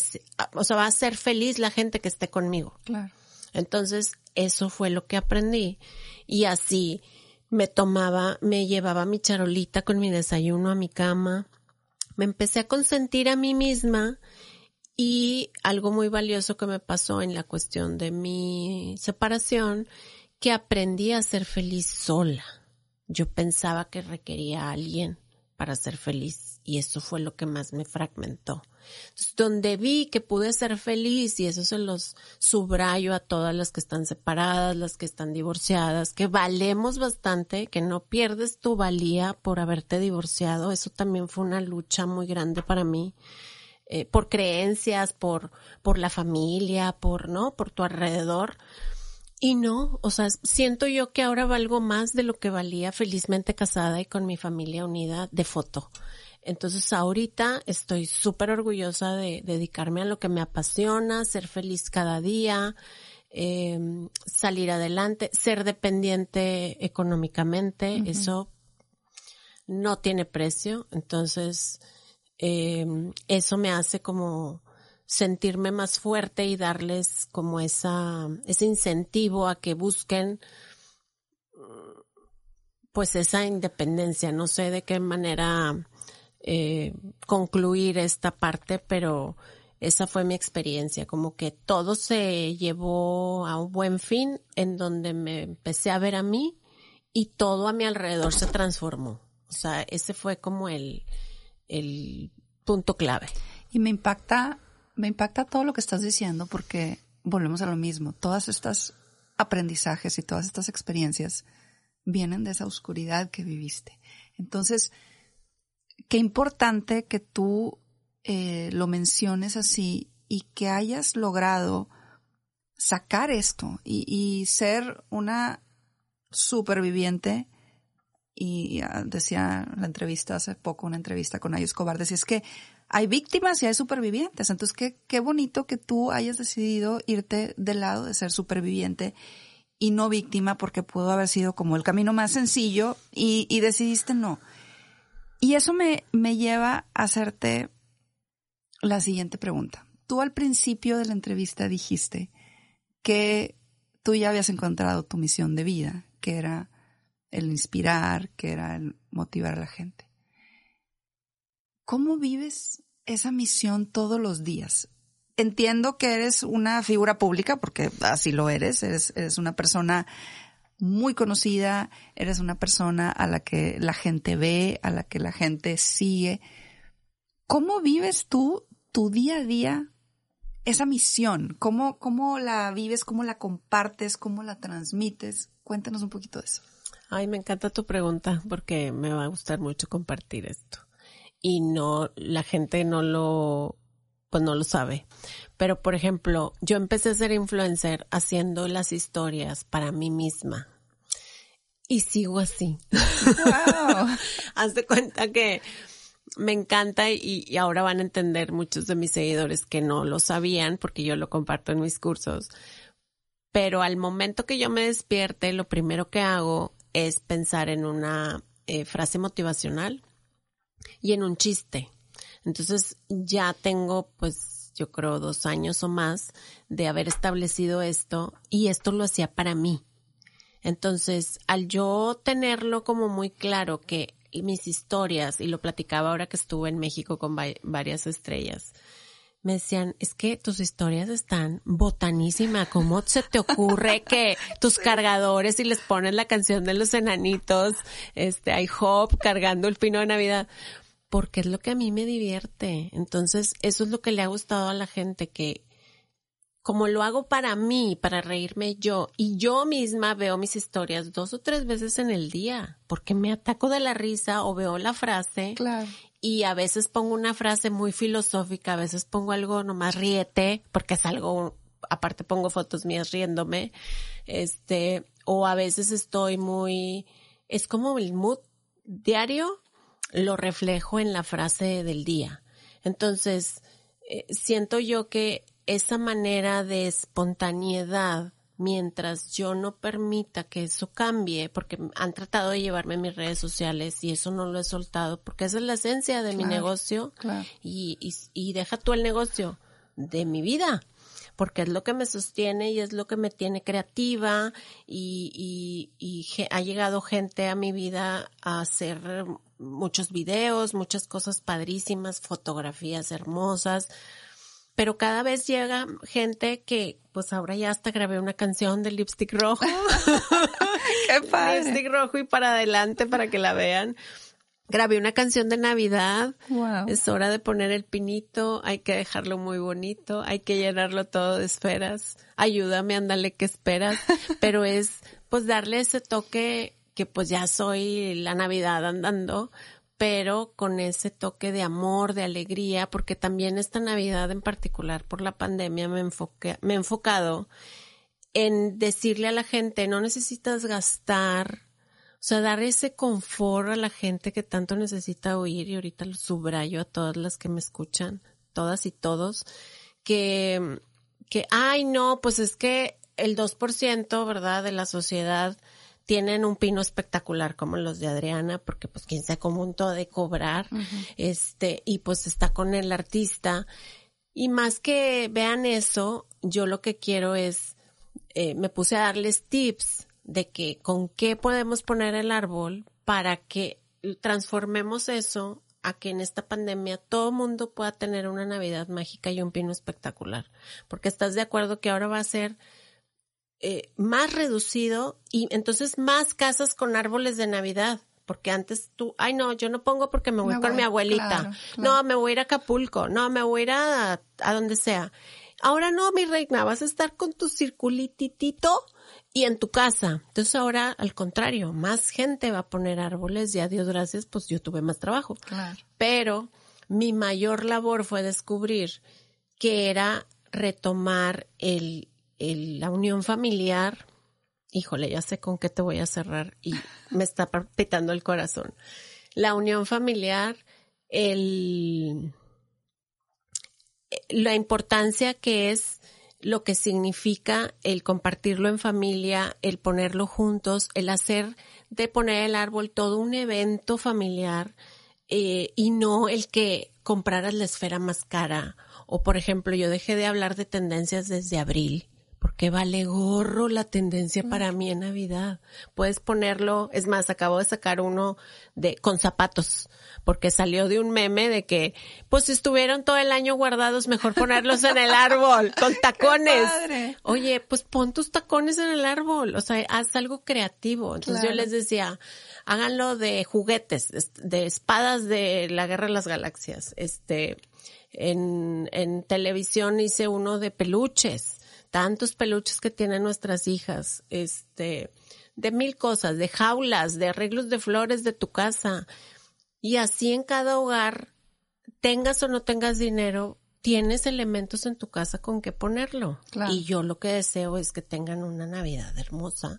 [SPEAKER 3] o sea, va a ser feliz la gente que esté conmigo.
[SPEAKER 2] Claro.
[SPEAKER 3] Entonces, eso fue lo que aprendí. Y así me tomaba, me llevaba mi charolita con mi desayuno a mi cama. Me empecé a consentir a mí misma y algo muy valioso que me pasó en la cuestión de mi separación, que aprendí a ser feliz sola. Yo pensaba que requería a alguien para ser feliz y eso fue lo que más me fragmentó. Donde vi que pude ser feliz y eso se los subrayo a todas las que están separadas, las que están divorciadas, que valemos bastante, que no pierdes tu valía por haberte divorciado. Eso también fue una lucha muy grande para mí. Eh, por creencias, por, por la familia, por, ¿no? Por tu alrededor. Y no, o sea, siento yo que ahora valgo más de lo que valía felizmente casada y con mi familia unida de foto. Entonces ahorita estoy súper orgullosa de dedicarme a lo que me apasiona, ser feliz cada día, eh, salir adelante, ser dependiente económicamente, eso no tiene precio. Entonces, eh, eso me hace como sentirme más fuerte y darles como esa, ese incentivo a que busquen pues esa independencia. No sé de qué manera eh, concluir esta parte, pero esa fue mi experiencia, como que todo se llevó a un buen fin en donde me empecé a ver a mí y todo a mi alrededor se transformó. O sea, ese fue como el, el punto clave.
[SPEAKER 2] Y me impacta me impacta todo lo que estás diciendo porque volvemos a lo mismo. Todas estas aprendizajes y todas estas experiencias vienen de esa oscuridad que viviste. Entonces, qué importante que tú eh, lo menciones así y que hayas logrado sacar esto y, ser una superviviente. Y decía la entrevista hace poco, una entrevista con Ayus Escobar, decía es que hay víctimas y hay supervivientes. Entonces, qué, qué bonito que tú hayas decidido irte del lado de ser superviviente y no víctima porque pudo haber sido como el camino más sencillo y, y decidiste no. Y eso me, me lleva a hacerte la siguiente pregunta. Tú al principio de la entrevista dijiste que tú ya habías encontrado tu misión de vida, que era el inspirar, que era el motivar a la gente. ¿Cómo vives esa misión todos los días? Entiendo que eres una figura pública, porque así lo eres, eres, una persona muy conocida, eres una persona a la que la gente ve, a la que la gente sigue. ¿Cómo vives tú tu día a día esa misión? ¿Cómo, cómo la vives? ¿Cómo la compartes? ¿Cómo la transmites? Cuéntanos un poquito de eso.
[SPEAKER 3] Ay, me encanta tu pregunta porque me va a gustar mucho compartir esto y no, la gente no lo, pues no lo sabe. Pero por ejemplo, yo empecé a ser influencer haciendo las historias para mí misma. Y sigo así. Wow. *laughs* Haz de cuenta que me encanta y, y, ahora van a entender muchos de mis seguidores que no lo sabían porque yo lo comparto en mis cursos. Pero al momento que yo me despierte, lo primero que hago es pensar en una eh, frase motivacional y en un chiste. Entonces ya tengo pues yo creo dos años o más de haber establecido esto y esto lo hacía para mí. Entonces al yo tenerlo como muy claro que mis historias, y lo platicaba ahora que estuve en México con varias estrellas, me decían, es que tus historias están botanísimas. ¿Cómo se te ocurre que tus *laughs* cargadores y les pones la canción de los enanitos, este, hay hop cargando el pino de Navidad? Porque es lo que a mí me divierte. Entonces, eso es lo que le ha gustado a la gente, que como lo hago para mí, para reírme yo, y yo misma veo mis historias dos o tres veces en el día, porque me ataco de la risa o veo la frase.
[SPEAKER 2] Claro.
[SPEAKER 3] Y a veces pongo una frase muy filosófica, a veces pongo algo nomás riete, porque es algo, aparte pongo fotos mías riéndome, este, o a veces estoy muy, es como el mood diario, lo reflejo en la frase del día. Entonces, eh, siento yo que esa manera de espontaneidad, mientras yo no permita que eso cambie, porque han tratado de llevarme mis redes sociales y eso no lo he soltado, porque esa es la esencia de mi negocio y, y, y deja tú el negocio de mi vida porque es lo que me sostiene y es lo que me tiene creativa y, y, y, ha llegado gente a mi vida a hacer muchos videos, muchas cosas padrísimas, fotografías hermosas, pero cada vez llega gente que, pues ahora ya hasta grabé una canción de lipstick rojo. *laughs*
[SPEAKER 2] ¡Qué padre!
[SPEAKER 3] Lipstick rojo y para adelante para que la vean. Grabé una canción de Navidad.
[SPEAKER 2] Wow.
[SPEAKER 3] Es hora de poner el pinito, hay que dejarlo muy bonito, hay que llenarlo todo de esferas. Ayúdame, ándale, ¿qué esperas? *laughs* Pero es, pues darle ese toque que pues ya soy la Navidad andando, pero con ese toque de amor, de alegría, porque también esta Navidad en particular por la pandemia me, enfoqué, me he enfocado en decirle a la gente, no necesitas gastar, o sea, dar ese confort a la gente que tanto necesita oír, y ahorita lo subrayo a todas las que me escuchan, todas y todos, que, que, ay, no, pues es que el 2%, ¿verdad?, de la sociedad tienen un pino espectacular como los de Adriana, porque pues quien se todo de cobrar, este, y pues está con el artista. Y más que vean eso, yo lo que quiero es, eh, me puse a darles tips de que con qué podemos poner el árbol para que transformemos eso a que en esta pandemia todo mundo pueda tener una Navidad mágica y un pino espectacular. Porque estás de acuerdo que ahora va a ser eh, más reducido y entonces más casas con árboles de Navidad. Porque antes tú, ay no, yo no pongo porque me voy con mi abuelita. No, me voy a ir a Acapulco. No, me voy a ir a, a donde sea. Ahora no, mi reina, vas a estar con tu circulititito y en tu casa. Entonces ahora, al contrario, más gente va a poner árboles y a Dios gracias, pues yo tuve más trabajo.
[SPEAKER 2] Claro.
[SPEAKER 3] Pero mi mayor labor fue descubrir que era retomar el, la unión familiar, híjole, ya sé con qué te voy a cerrar y me está palpitando el corazón. La unión familiar, el, la importancia que es lo que significa el compartirlo en familia, el ponerlo juntos, el hacer de poner el árbol todo un evento familiar eh, y no el que compraras la esfera más cara. O por ejemplo, yo dejé de hablar de tendencias desde abril porque vale gorro la tendencia mm. para mí en Navidad. Puedes ponerlo, es más, acabo de sacar uno de con zapatos, porque salió de un meme de que, pues estuvieron todo el año guardados, mejor ponerlos en el árbol, *laughs* con tacones. Oye, pues pon tus tacones en el árbol, o sea, haz algo creativo. Entonces yo les decía, háganlo de juguetes, de espadas de la Guerra de las Galaxias. Este, en, en televisión hice uno de peluches tantos peluches que tienen nuestras hijas, este, de mil cosas, de jaulas, de arreglos de flores de tu casa. Y así en cada hogar, tengas o no tengas dinero, tienes elementos en tu casa con que ponerlo. Y yo lo que deseo es que tengan una Navidad hermosa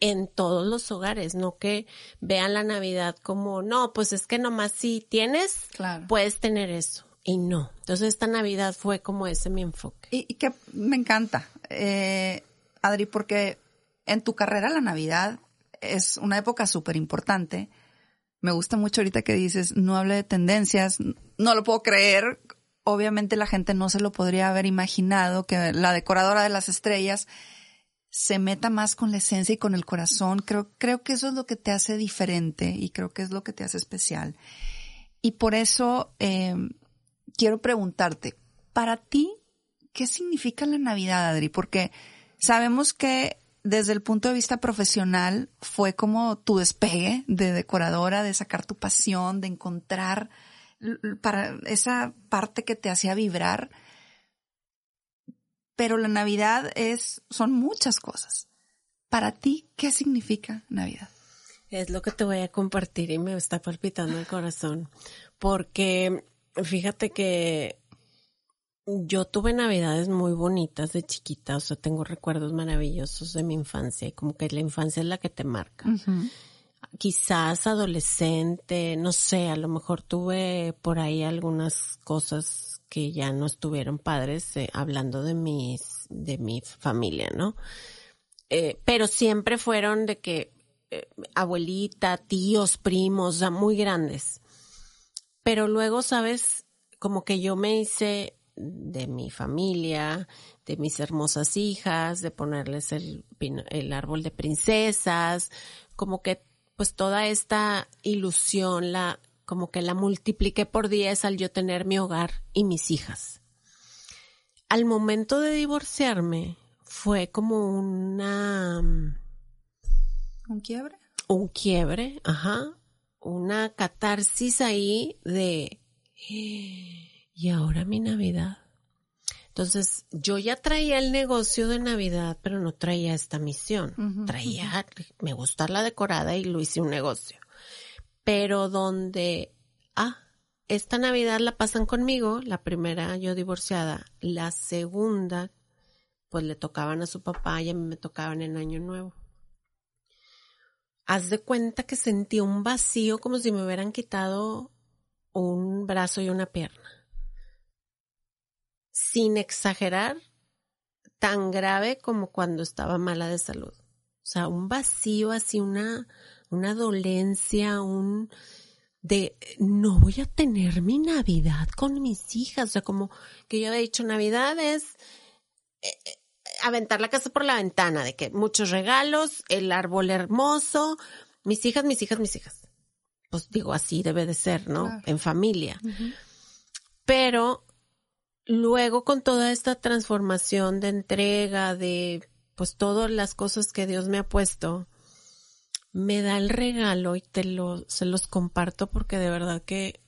[SPEAKER 3] en todos los hogares, no que vean la Navidad como, no, pues es que nomás si tienes, puedes tener eso y no. Entonces esta Navidad fue como ese mi enfoque.
[SPEAKER 2] Y, que me encanta, eh, Adri, porque en tu carrera la Navidad es una época súper importante. Me gusta mucho ahorita que dices, no hable de tendencias, no lo puedo creer. Obviamente la gente no se lo podría haber imaginado que la decoradora de las estrellas se meta más con la esencia y con el corazón. Creo, creo que eso es lo que te hace diferente y creo que es lo que te hace especial. Y por eso eh, quiero preguntarte, para ti, ¿qué significa la Navidad, Adri? Porque sabemos que desde el punto de vista profesional fue como tu despegue de decoradora, de sacar tu pasión, de encontrar para esa parte que te hacía vibrar. Pero la Navidad es, son muchas cosas. Para ti, ¿qué significa Navidad?
[SPEAKER 3] Es lo que te voy a compartir y me está palpitando el corazón. Porque fíjate que yo tuve navidades muy bonitas de chiquita, o sea, tengo recuerdos maravillosos de mi infancia y como que la infancia es la que te marca. Quizás adolescente, no sé, a lo mejor tuve por ahí algunas cosas que ya no estuvieron padres, eh, hablando de mis, de mi familia, ¿no? Eh, pero siempre fueron de que eh, abuelita, tíos, primos, ya muy grandes. Pero luego, sabes, como que yo me hice de mi familia, de mis hermosas hijas, de ponerles el, el árbol de princesas, como que pues toda esta ilusión la como que la multipliqué por diez al yo tener mi hogar y mis hijas. Al momento de divorciarme fue como una
[SPEAKER 2] un quiebre.
[SPEAKER 3] Un quiebre, ajá, una catarsis ahí de y ahora mi Navidad. Entonces, yo ya traía el negocio de Navidad, pero no traía esta misión. traía, me gusta la decorada y lo hice un negocio. Pero donde, ah, esta Navidad la pasan conmigo, la primera yo divorciada, la segunda, pues le tocaban a su papá y a mí me tocaban en Año Nuevo. Haz de cuenta que sentí un vacío como si me hubieran quitado un brazo y una pierna sin exagerar, tan grave como cuando estaba mala de salud. O sea, un vacío, así una, una dolencia, un de no voy a tener mi Navidad con mis hijas. O sea, como que yo había dicho, Navidad es eh, eh, aventar la casa por la ventana, de que muchos regalos, el árbol hermoso, mis hijas, mis hijas, mis hijas. Pues digo, así debe de ser, ¿no? En familia. Pero luego con toda esta transformación de entrega, de pues todas las cosas que Dios me ha puesto, me da el regalo y te lo, se los comparto porque de verdad que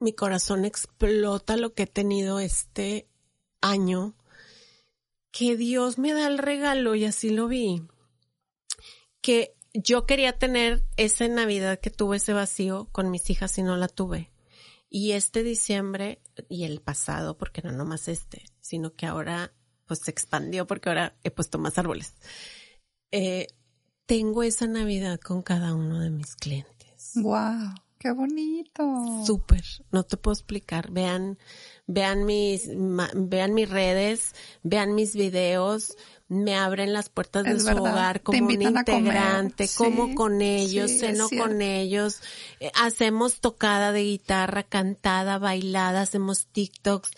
[SPEAKER 3] mi corazón explota lo que he tenido este año, que Dios me da el regalo y así lo vi, que yo quería tener esa Navidad que tuve ese vacío con mis hijas y no la tuve. Y este diciembre y el pasado, porque no nomás este, sino que ahora pues se expandió porque ahora he puesto más árboles. Eh, tengo esa Navidad con cada uno de mis clientes.
[SPEAKER 2] Wow, qué bonito.
[SPEAKER 3] Súper, no te puedo explicar. Vean, vean mis, vean mis redes, vean mis videos, me abren las puertas de su hogar como un integrante, como con ellos, ceno con ellos, eh, hacemos tocada de guitarra, cantada, bailada, hacemos TikToks.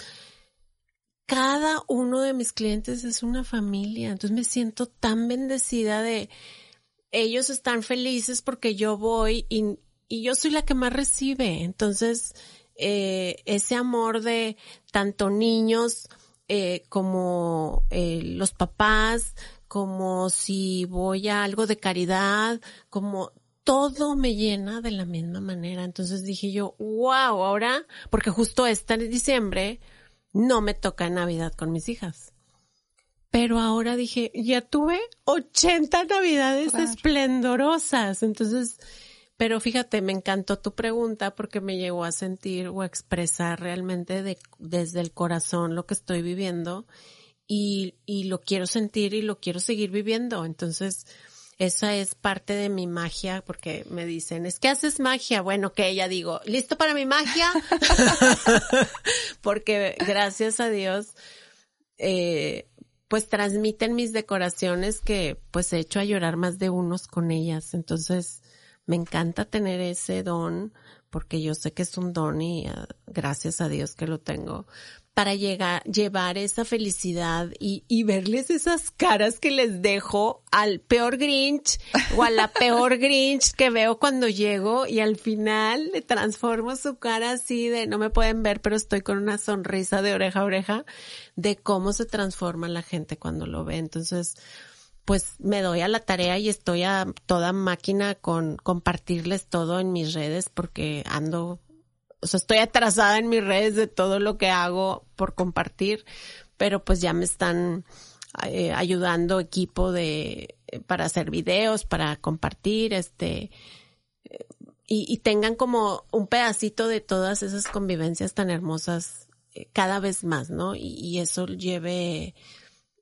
[SPEAKER 3] Cada uno de mis clientes es una familia, entonces me siento tan bendecida de ellos están felices porque yo voy y, y yo soy la que más recibe. Entonces, eh, ese amor de tanto niños, eh, como eh, los papás, como si voy a algo de caridad, como todo me llena de la misma manera. Entonces dije yo, wow, ahora, porque justo este diciembre no me toca Navidad con mis hijas. Pero ahora dije, ya tuve 80 Navidades esplendorosas. Entonces, pero fíjate, me encantó tu pregunta porque me llegó a sentir o a expresar realmente de, desde el corazón lo que estoy viviendo y, y lo quiero sentir y lo quiero seguir viviendo. Entonces, esa es parte de mi magia porque me dicen, es que haces magia. Bueno, que ella digo, ¿listo para mi magia? *laughs* *laughs* porque gracias a Dios, eh, pues transmiten mis decoraciones que pues he hecho a llorar más de unos con ellas. Entonces, me encanta tener ese don porque yo sé que es un don y ah, gracias a Dios que lo tengo, para llegar, llevar esa felicidad y, y verles esas caras que les dejo al peor Grinch o a la *laughs* peor Grinch que veo cuando llego y al final le transformo su cara así de no me pueden ver, pero estoy con una sonrisa de oreja a oreja de cómo se transforma la gente cuando lo ve. Entonces, pues me doy a la tarea y estoy a toda máquina con compartirles todo en mis redes porque ando o sea, estoy atrasada en mis redes de todo lo que hago por compartir, pero pues ya me están eh, ayudando equipo de para hacer videos, para compartir, este y, y, tengan como un pedacito de todas esas convivencias tan hermosas eh, cada vez más, ¿no? Y eso lleve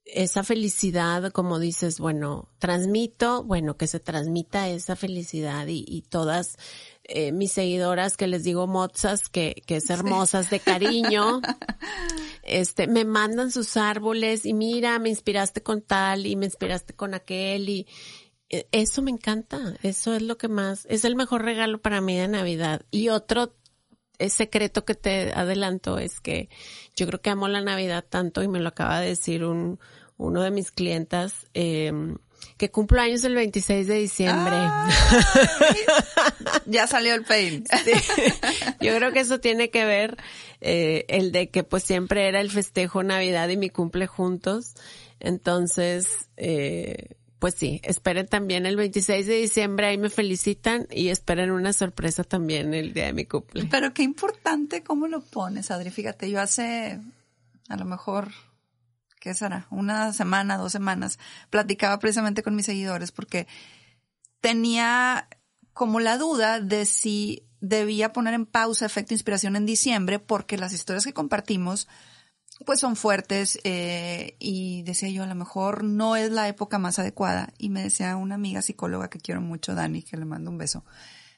[SPEAKER 3] esa felicidad, como dices, bueno, transmito, bueno, que se transmita esa felicidad y, y todas eh, mis seguidoras que les digo mozas, que, que es hermosas de cariño, *laughs* este, me mandan sus árboles y mira, me inspiraste con tal y me inspiraste con aquel y eh, eso me encanta, eso es lo que más, es el mejor regalo para mí de Navidad. Y otro secreto que te adelanto es que yo creo que amo la Navidad tanto y me lo acaba de decir un, uno de mis clientas, eh, que cumplo años el 26 de diciembre. *laughs*
[SPEAKER 2] ya salió el pain.
[SPEAKER 3] Yo creo que eso tiene que ver eh, el de que pues siempre era el festejo Navidad y mi cumple juntos. Entonces, eh, pues sí, esperen también el 26 de diciembre, ahí me felicitan y esperen una sorpresa también el día de mi cumple.
[SPEAKER 2] Pero qué importante cómo lo pones, Adri. Fíjate, yo hace a lo mejor, ¿qué será? Una semana, dos semanas, platicaba precisamente con mis seguidores porque tenía como la duda de si debía poner en pausa efecto inspiración en diciembre porque las historias que compartimos pues son fuertes eh, y decía yo a lo mejor no es la época más adecuada y me decía una amiga psicóloga que quiero mucho Dani que le mando un beso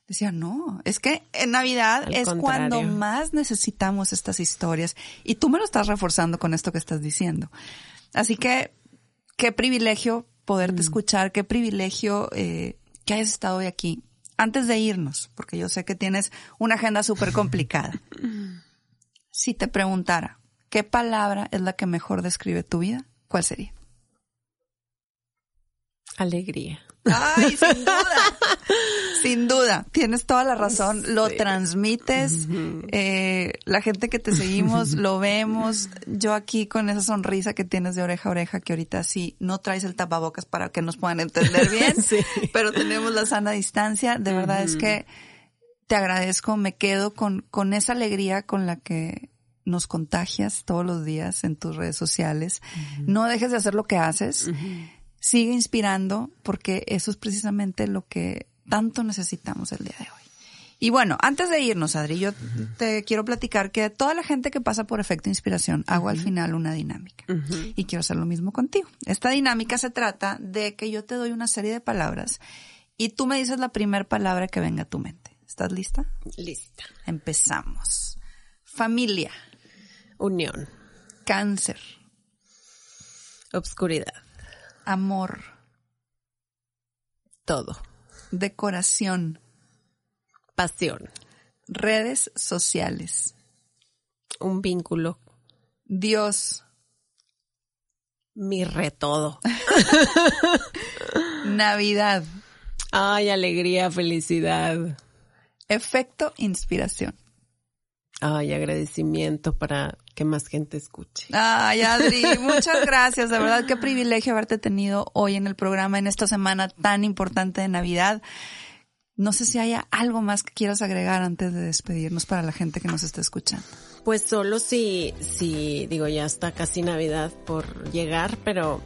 [SPEAKER 2] decía no es que en Navidad es cuando más necesitamos estas historias y tú me lo estás reforzando con esto que estás diciendo así que qué privilegio poderte mm. escuchar qué privilegio eh, que hayas estado hoy aquí. Antes de irnos porque yo sé que tienes una agenda súper complicada *laughs* si te preguntara ¿Qué palabra es la que mejor describe tu vida? ¿Cuál sería?
[SPEAKER 3] Alegría.
[SPEAKER 2] Ay, sin duda. *laughs* sin duda. Tienes toda la razón. Lo transmites. Eh, la gente que te seguimos lo vemos. Yo aquí con esa sonrisa que tienes de oreja a oreja, que ahorita sí no traes el tapabocas para que nos puedan entender bien, *laughs* pero tenemos la sana distancia. De verdad es que te agradezco. Me quedo con, con esa alegría con la que nos contagias todos los días en tus redes sociales. No dejes de hacer lo que haces. Sigue inspirando porque eso es precisamente lo que tanto necesitamos el día de hoy. Y bueno, antes de irnos, Adri, yo te quiero platicar que toda la gente que pasa por efecto inspiración hago al final una dinámica. Y quiero hacer lo mismo contigo. Esta dinámica se trata de que yo te doy una serie de palabras y tú me dices la primera palabra que venga a tu mente. ¿Estás lista?
[SPEAKER 3] Lista.
[SPEAKER 2] Empezamos. Familia.
[SPEAKER 3] Unión.
[SPEAKER 2] Cáncer.
[SPEAKER 3] Obscuridad.
[SPEAKER 2] Amor.
[SPEAKER 3] Todo.
[SPEAKER 2] Decoración.
[SPEAKER 3] Pasión.
[SPEAKER 2] Redes sociales.
[SPEAKER 3] Un vínculo.
[SPEAKER 2] Dios.
[SPEAKER 3] Mi todo. *laughs*
[SPEAKER 2] Navidad.
[SPEAKER 3] Ay, alegría, felicidad.
[SPEAKER 2] Efecto inspiración.
[SPEAKER 3] Ay, agradecimiento para que más gente escuche.
[SPEAKER 2] Ay, Adri, *laughs* muchas gracias. De verdad, qué privilegio haberte tenido hoy en el programa, en esta semana tan importante de Navidad. No sé si haya algo más que quieras agregar antes de despedirnos para la gente que nos está escuchando.
[SPEAKER 3] Pues solo si, si, digo, ya está casi Navidad por llegar, pero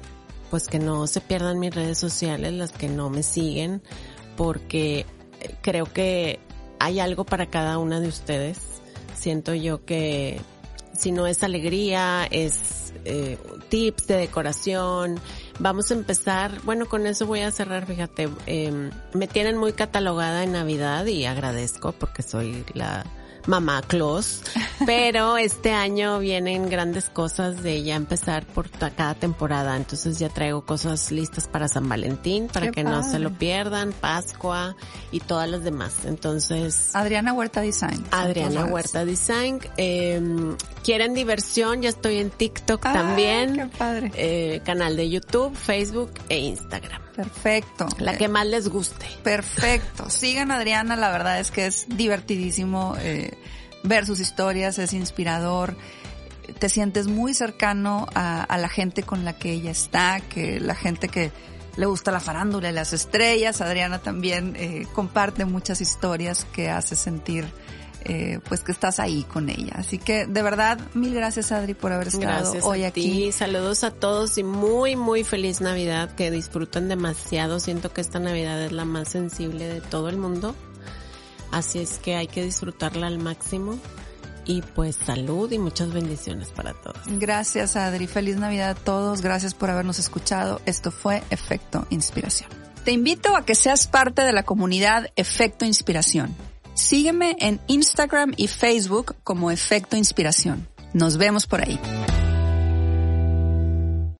[SPEAKER 3] pues que no se pierdan mis redes sociales, las que no me siguen, porque creo que hay algo para cada una de ustedes Siento yo que si no es alegría, es eh, tips de decoración. Vamos a empezar, bueno, con eso voy a cerrar, fíjate, em, me tienen muy catalogada en Navidad y agradezco porque soy la mamá Claus, pero este año vienen grandes cosas de ya empezar por cada temporada, entonces ya traigo cosas listas para San Valentín, para que no se lo pierdan, Pascua y todas las demás. Entonces...
[SPEAKER 2] Adriana Huerta Design.
[SPEAKER 3] Adriana Huerta Design. Eh, ¿Quieren diversión? Ya estoy en TikTok ah, también.
[SPEAKER 2] Qué padre.
[SPEAKER 3] Eh, canal de YouTube, Facebook e Instagram.
[SPEAKER 2] Perfecto.
[SPEAKER 3] La que más les guste.
[SPEAKER 2] Perfecto. *laughs* Sigan a Adriana, la verdad es que es divertidísimo eh, ver sus historias, es inspirador. Te sientes muy cercano a, la gente con la que ella está, que la gente que le gusta la farándula y las estrellas. Adriana también eh, comparte muchas historias que hace sentir eh, pues que estás ahí con ella. Así que de verdad, mil gracias Adri por haber estado hoy aquí.
[SPEAKER 3] Saludos a todos y muy, muy feliz Navidad, que disfruten demasiado. Siento que esta Navidad es la más sensible de todo el mundo. Así es que hay que disfrutarla al máximo. Y pues salud y muchas bendiciones para todos.
[SPEAKER 2] Gracias Adri, feliz Navidad a todos, gracias por habernos escuchado. Esto fue Efecto Inspiración. Te invito a que seas parte de la comunidad Efecto Inspiración. Sígueme en Instagram y Facebook como Efecto Inspiración. Nos vemos por ahí.